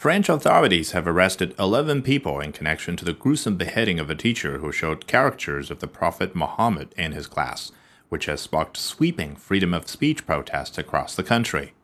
French authorities have arrested 11 people in connection to the gruesome beheading of a teacher who showed caricatures of the Prophet Muhammad in his class, which has sparked sweeping freedom of speech protests across the country.